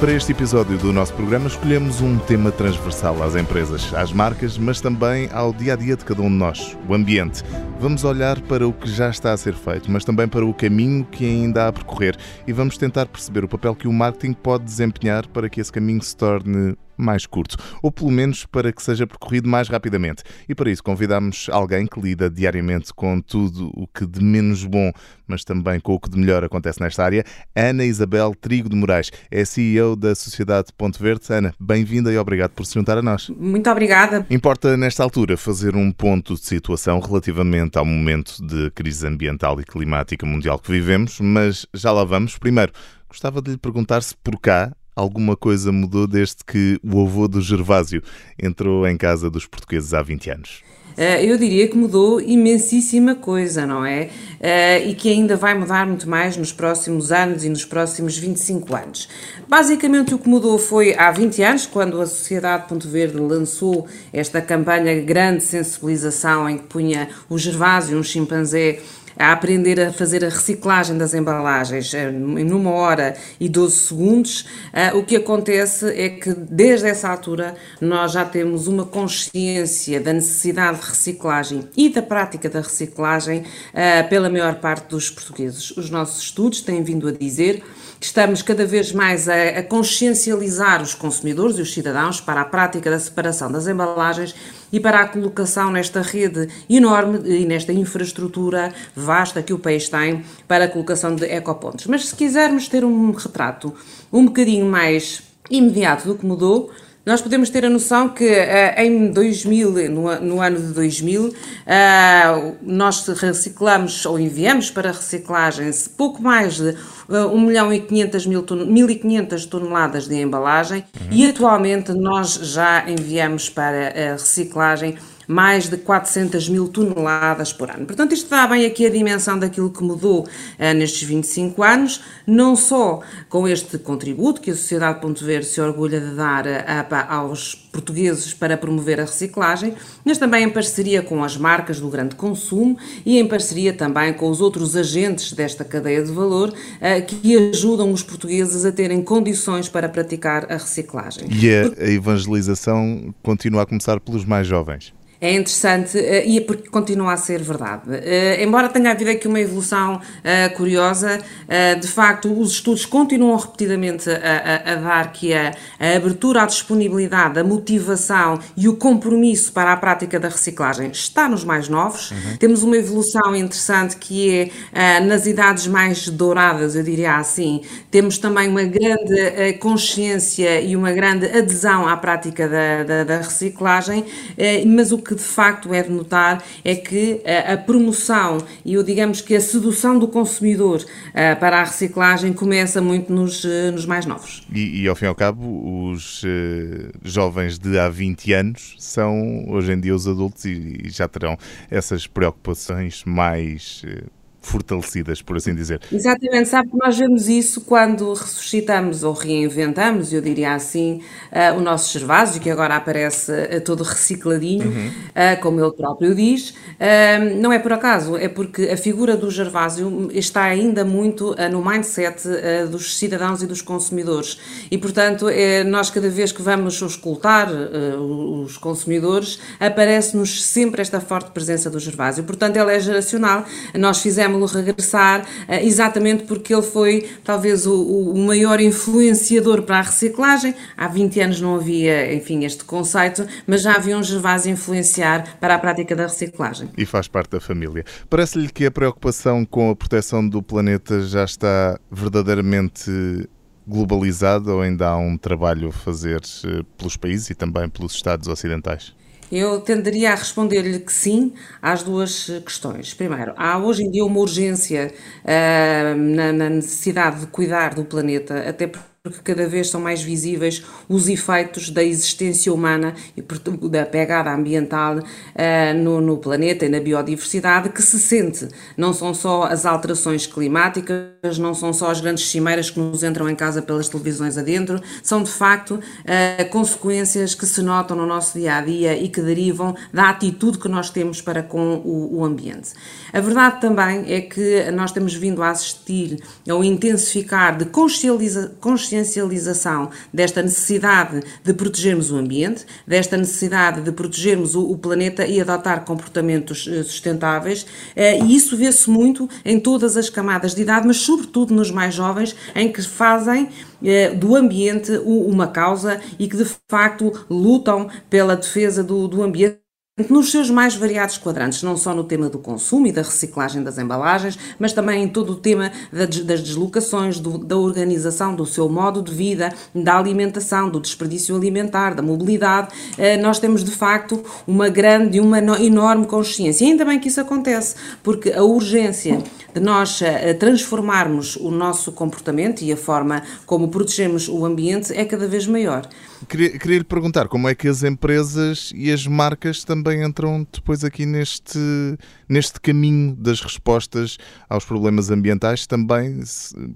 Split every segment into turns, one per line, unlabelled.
Para este episódio do nosso programa, escolhemos um tema transversal às empresas, às marcas, mas também ao dia a dia de cada um de nós, o ambiente. Vamos olhar para o que já está a ser feito, mas também para o caminho que ainda há a percorrer e vamos tentar perceber o papel que o marketing pode desempenhar para que esse caminho se torne mais curto, ou pelo menos para que seja percorrido mais rapidamente. E para isso convidamos alguém que lida diariamente com tudo o que de menos bom, mas também com o que de melhor acontece nesta área, Ana Isabel Trigo de Moraes, é CEO da Sociedade Ponto Verde. Ana, bem-vinda e obrigado por se juntar a nós.
Muito obrigada.
Importa, nesta altura, fazer um ponto de situação relativamente ao momento de crise ambiental e climática mundial que vivemos, mas já lá vamos. Primeiro, gostava de lhe perguntar se por cá alguma coisa mudou desde que o avô do Gervásio entrou em casa dos portugueses há 20 anos?
Eh, eu diria que mudou imensíssima coisa, não é? Eh, e que ainda vai mudar muito mais nos próximos anos e nos próximos 25 anos. Basicamente, o que mudou foi há 20 anos, quando a Sociedade Ponto Verde lançou esta campanha grande sensibilização em que punha o Gervásio, um chimpanzé, a aprender a fazer a reciclagem das embalagens eh, em uma hora e 12 segundos, eh, o que acontece é que desde essa altura nós já temos uma consciência da necessidade de reciclagem e da prática da reciclagem eh, pela maior parte dos portugueses. Os nossos estudos têm vindo a dizer estamos cada vez mais a, a consciencializar os consumidores e os cidadãos para a prática da separação das embalagens e para a colocação nesta rede enorme e nesta infraestrutura vasta que o país tem para a colocação de ecopontos. Mas se quisermos ter um retrato um bocadinho mais imediato do que mudou, nós podemos ter a noção que uh, em 2000, no, no, ano de 2000, uh, eh, nós reciclamos ou enviamos para reciclagem pouco mais de uh, 1 milhão e 500 mil 1.500 toneladas de embalagem uhum. e atualmente nós já enviamos para a reciclagem mais de 400 mil toneladas por ano. Portanto, isto dá bem aqui a dimensão daquilo que mudou uh, nestes 25 anos, não só com este contributo que a Sociedade Ponto Verde se orgulha de dar uh, aos portugueses para promover a reciclagem, mas também em parceria com as marcas do grande consumo e em parceria também com os outros agentes desta cadeia de valor uh, que ajudam os portugueses a terem condições para praticar a reciclagem.
E a evangelização continua a começar pelos mais jovens
é interessante uh, e é porque continua a ser verdade. Uh, embora tenha havido aqui uma evolução uh, curiosa, de facto, os estudos continuam repetidamente a, a, a dar que a, a, abertura à disponibilidade, a motivação e o compromisso para a prática da reciclagem está nos mais novos. Uhum. Temos uma evolução interessante que é nas idades mais douradas, eu diria assim. Temos também uma grande consciência e uma grande adesão à prática da, da, da reciclagem, mas o que de facto é de notar é que a, eh, a promoção e o digamos que a sedução do consumidor uh, para a reciclagem começa muito nos, uh, nos mais novos.
E, e, ao fim e ao cabo, os jovens de há 20 anos são hoje em dia os adultos e, e já terão essas preocupações mais fortalecidas, por assim dizer.
Exatamente, sabe que nós vemos isso quando ressuscitamos ou reinventamos, eu diria assim, uh, o nosso Gervásio, que agora aparece uh, todo recicladinho, uhum. uh, como ele próprio diz. não é por acaso, é porque a figura do Gervásio está ainda muito no mindset dos cidadãos e dos consumidores. E, portanto, nós cada vez que vamos escutar os consumidores, aparece-nos sempre esta forte presença do Gervásio. Portanto, ela é geracional. Nós fizemos regressar, eh, exatamente porque ele foi talvez o, o, maior influenciador para a reciclagem. Há 20 anos não havia, enfim, este conceito, mas já havia um Gervásio a influenciar para a prática da reciclagem.
E faz parte da família. Parece-lhe que a preocupação com a proteção do planeta já está verdadeiramente globalizada ou ainda há um trabalho a fazer eh, pelos países e também pelos Estados ocidentais?
Eu tenderia a responder-lhe que sim às duas questões. Primeiro, há hoje em dia uma urgência uh, na, na, necessidade de cuidar do planeta, até porque porque cada vez são mais visíveis os efeitos da existência humana e da pegada ambiental uh, no, no, planeta e na biodiversidade que se sente. Não são só as alterações climáticas, não são só as grandes cimeiras que nos entram em casa pelas televisões adentro, são de facto uh, consequências que se notam no nosso dia a dia e que derivam da atitude que nós temos para com o, o ambiente. A verdade também é que nós temos vindo a assistir ao intensificar de consciencializa, consciencialização desta necessidade de protegermos o ambiente, desta necessidade de protegermos o, o planeta e adotar comportamentos eh, sustentáveis, eh, e isso vê-se muito em todas as camadas de idade, mas sobretudo nos mais jovens, em que fazem eh, do ambiente uma causa e que de facto lutam pela defesa do, do ambiente nos seus mais variados quadrantes, não só no tema do consumo e da reciclagem das embalagens, mas também em todo o tema das deslocações, do, da organização do seu modo de vida, da alimentação, do desperdício alimentar, da mobilidade. Eh, nós temos de facto uma grande uma enorme consciência. E ainda bem que isso acontece, porque a urgência de nós eh, transformarmos o nosso comportamento e a forma como protegemos o ambiente é cada vez maior.
Queria, queria lhe perguntar como é que as empresas e as marcas também entram depois aqui neste, neste caminho das respostas aos problemas ambientais, também,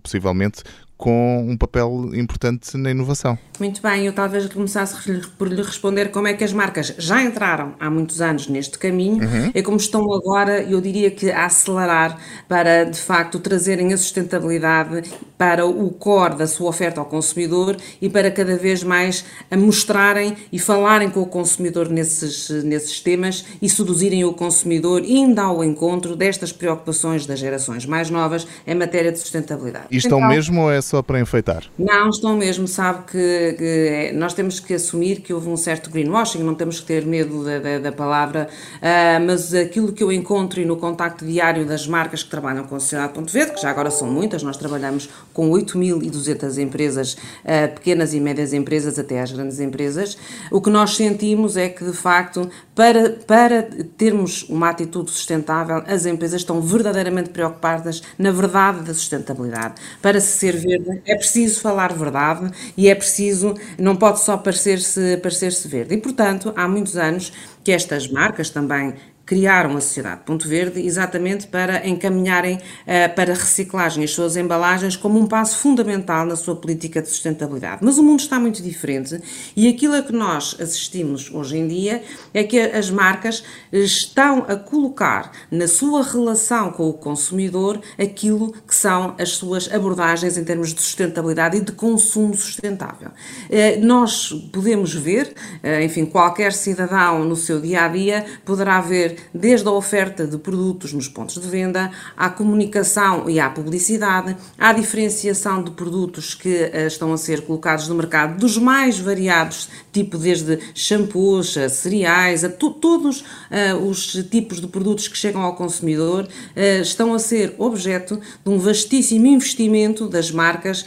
possivelmente, com um papel importante na inovação.
Muito bem, eu talvez começasse por lhe responder como é que as marcas já entraram há muitos anos neste caminho uhum. e como estão agora, eu diria que a acelerar para de facto trazerem a sustentabilidade para o core da sua oferta ao consumidor e para cada vez mais a mostrarem e falarem com o consumidor nesses, nesses temas e seduzirem o consumidor indo ao encontro destas preocupações das gerações mais novas em matéria de sustentabilidade.
E estão então, mesmo ou é só para enfeitar?
Não, estão mesmo. Sabe que, que é, nós temos que assumir que houve um certo greenwashing, não temos que ter medo da, da, da palavra, uh, mas aquilo que eu encontro e no contacto diário das marcas que trabalham com a Sociedade Ponto Verde, que já agora são muitas, nós trabalhamos com 8.200 empresas, uh, pequenas e médias empresas até às grandes empresas, o que nós sentimos é que, de facto, para, para termos uma atitude sustentável, as empresas estão verdadeiramente preocupadas na verdade da sustentabilidade. Para se ser verde, é preciso falar verdade e é preciso, não pode só parecer-se parecer verde. E, portanto, há muitos anos que estas marcas também criaram a Sociedade Ponto Verde exatamente para encaminharem uh, para reciclagem as suas embalagens como um passo fundamental na sua política de sustentabilidade. Mas o mundo está muito diferente e aquilo a que nós assistimos hoje em dia é que as marcas estão a colocar na sua relação com o consumidor aquilo que são as suas abordagens em termos de sustentabilidade e de consumo sustentável. Uh, nós podemos ver, uh, enfim, qualquer cidadão no seu dia a dia poderá ver desde a oferta de produtos nos pontos de venda, à comunicação e à publicidade, à diferenciação de produtos que uh, estão a ser colocados no mercado, dos mais variados, tipo desde shampoos, a cereais, a todos uh, os tipos de produtos que chegam ao consumidor, uh, estão a ser objeto de um vastíssimo investimento das marcas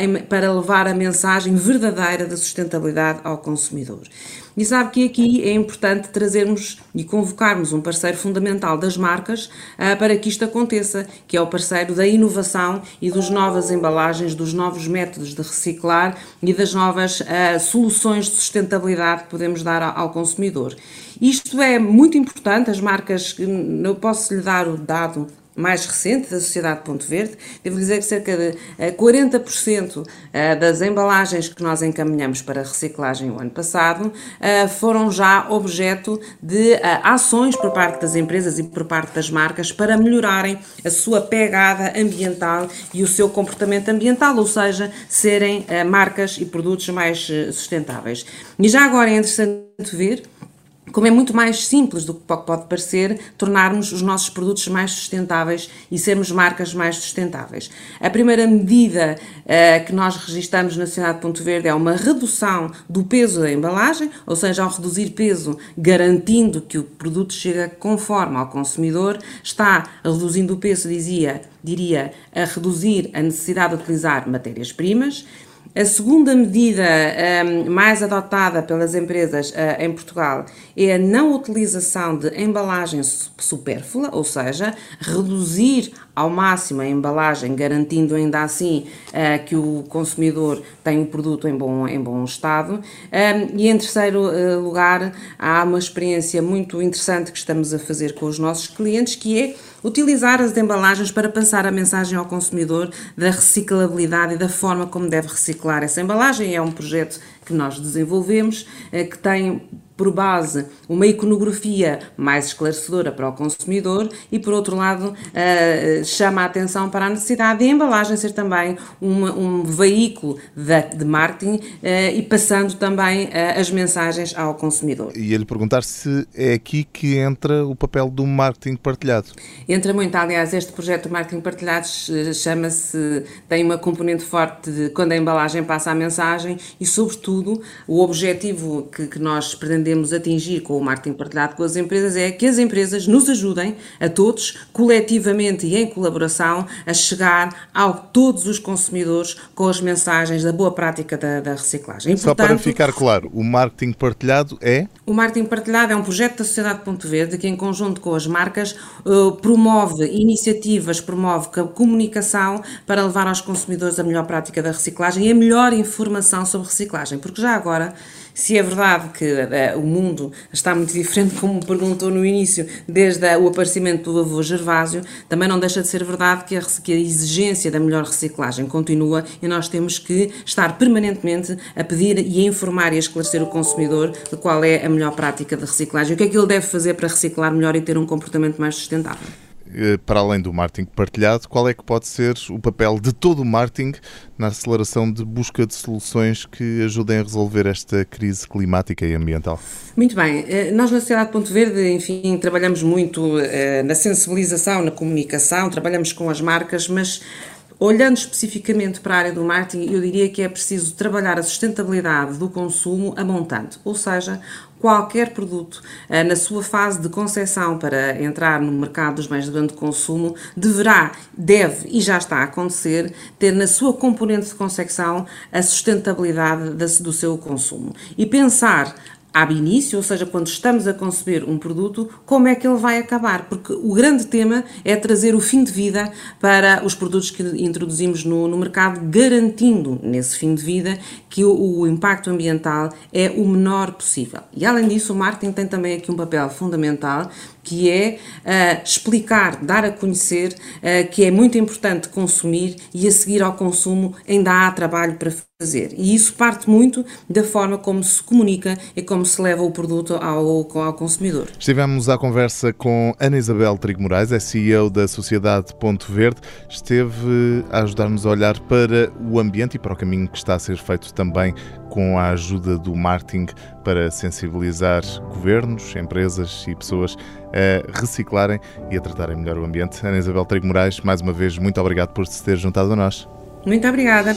em, para levar a mensagem verdadeira da sustentabilidade ao consumidor. E sabe que aqui é importante trazermos e convocarmos um parceiro fundamental das marcas uh, para que isto aconteça, que é o parceiro da inovação e das novas embalagens, dos novos métodos de reciclar e das novas uh, soluções de sustentabilidade que podemos dar ao consumidor. Isto é muito importante, as marcas, eu posso lhe dar o dado mais recente da Sociedade Ponto Verde, devo dizer que cerca de 40% eh, eh, das embalagens que nós encaminhamos para reciclagem o ano passado eh, foram já objeto de ações por parte das empresas e por parte das marcas para melhorarem a sua pegada ambiental e o seu comportamento ambiental, ou seja, serem marcas e produtos mais sustentáveis. E já agora é interessante ver como é muito mais simples do que pode parecer tornarmos os nossos produtos mais sustentáveis e sermos marcas mais sustentáveis. A primeira medida uh, que nós registramos na Cidade de Ponto Verde é uma redução do peso da embalagem, ou seja, ao reduzir peso, garantindo que o produto chega conforme ao consumidor, está reduzindo o peso, dizia, diria, a reduzir a necessidade de utilizar matérias-primas, a segunda medida um, mais adotada pelas empresas uh, em Portugal é a não utilização de embalagem supérflua, ou seja, reduzir ao máximo a embalagem, garantindo ainda assim uh, que o consumidor tem o produto em bom, em bom estado. Um, e em terceiro uh, lugar, há uma experiência muito interessante que estamos a fazer com os nossos clientes, que é utilizar as embalagens para passar a mensagem ao consumidor da reciclabilidade e da forma como deve reciclar essa embalagem. É um projeto que nós desenvolvemos, eh, que tem por base uma iconografia mais esclarecedora para o consumidor e, por outro lado, uh, chama a atenção para a necessidade de a embalagem ser também uma, um veículo de, de marketing uh, e passando também uh, as mensagens ao consumidor.
E ele perguntar se é aqui que entra o papel do marketing partilhado.
Entra muito, aliás, este projeto de marketing partilhado chama-se, tem uma componente forte de quando a embalagem passa a mensagem e, sobretudo, o objetivo que, que nós pretendemos pretendemos atingir com o marketing partilhado com as empresas é que as empresas nos ajudem a todos, coletivamente e em colaboração, a chegar a todos os consumidores com as mensagens da boa prática da, da reciclagem.
E, Só portanto, para ficar claro, o marketing partilhado é?
O marketing partilhado é um projeto da Sociedade Ponto Verde que, em conjunto com as marcas, uh, promove iniciativas, promove comunicação para levar aos consumidores a melhor prática da reciclagem e a melhor informação sobre reciclagem, porque já agora se é verdade que uh, o mundo está muito diferente, como perguntou no início, desde o aparecimento do avô Gervásio, também não deixa de ser verdade que a, que a exigência da melhor reciclagem continua e nós temos que estar permanentemente a pedir e a informar e a esclarecer o consumidor de qual é a melhor prática de reciclagem, o que é que ele deve fazer para reciclar melhor e ter um comportamento mais sustentável.
Eh, para além do marketing partilhado, qual é que pode ser o papel de todo o marketing na aceleração de busca de soluções que ajudem a resolver esta crise climática e ambiental?
Muito bem. Eh, nós na Sociedade Ponto Verde, enfim, trabalhamos muito eh, na sensibilização, na comunicação, trabalhamos com as marcas, mas Olhando especificamente para a área do marketing, eu diria que é preciso trabalhar a sustentabilidade do consumo a montante, ou seja, qualquer produto eh, na sua fase de concepção para entrar no mercado dos bens de grande consumo deverá, deve e já está a acontecer ter na sua componente de concepção a sustentabilidade do seu consumo. E pensar ab início, ou seja, quando estamos a conceber um produto, como é que ele vai acabar? Porque o grande tema é trazer o fim de vida para os produtos que introduzimos no, no mercado, garantindo nesse fim de vida que o, o, impacto ambiental é o menor possível. E além disso, o marketing tem também aqui um papel fundamental que é uh, explicar, dar a conhecer uh, que é muito importante consumir e a seguir ao consumo ainda há trabalho para fazer. E isso parte muito da forma como se comunica e como se leva o produto ao, ao consumidor.
Estivemos à conversa com Ana Isabel Trigo Moraes, é CEO da Sociedade Ponto Verde. Esteve a ajudar-nos a olhar para o ambiente e para o caminho que está a ser feito também com a ajuda do marketing para sensibilizar governos, empresas e pessoas a reciclarem e a tratarem melhor o ambiente. Ana Isabel Trigo Moraes, mais uma vez, muito obrigado por se ter juntado a nós.
Muito obrigada.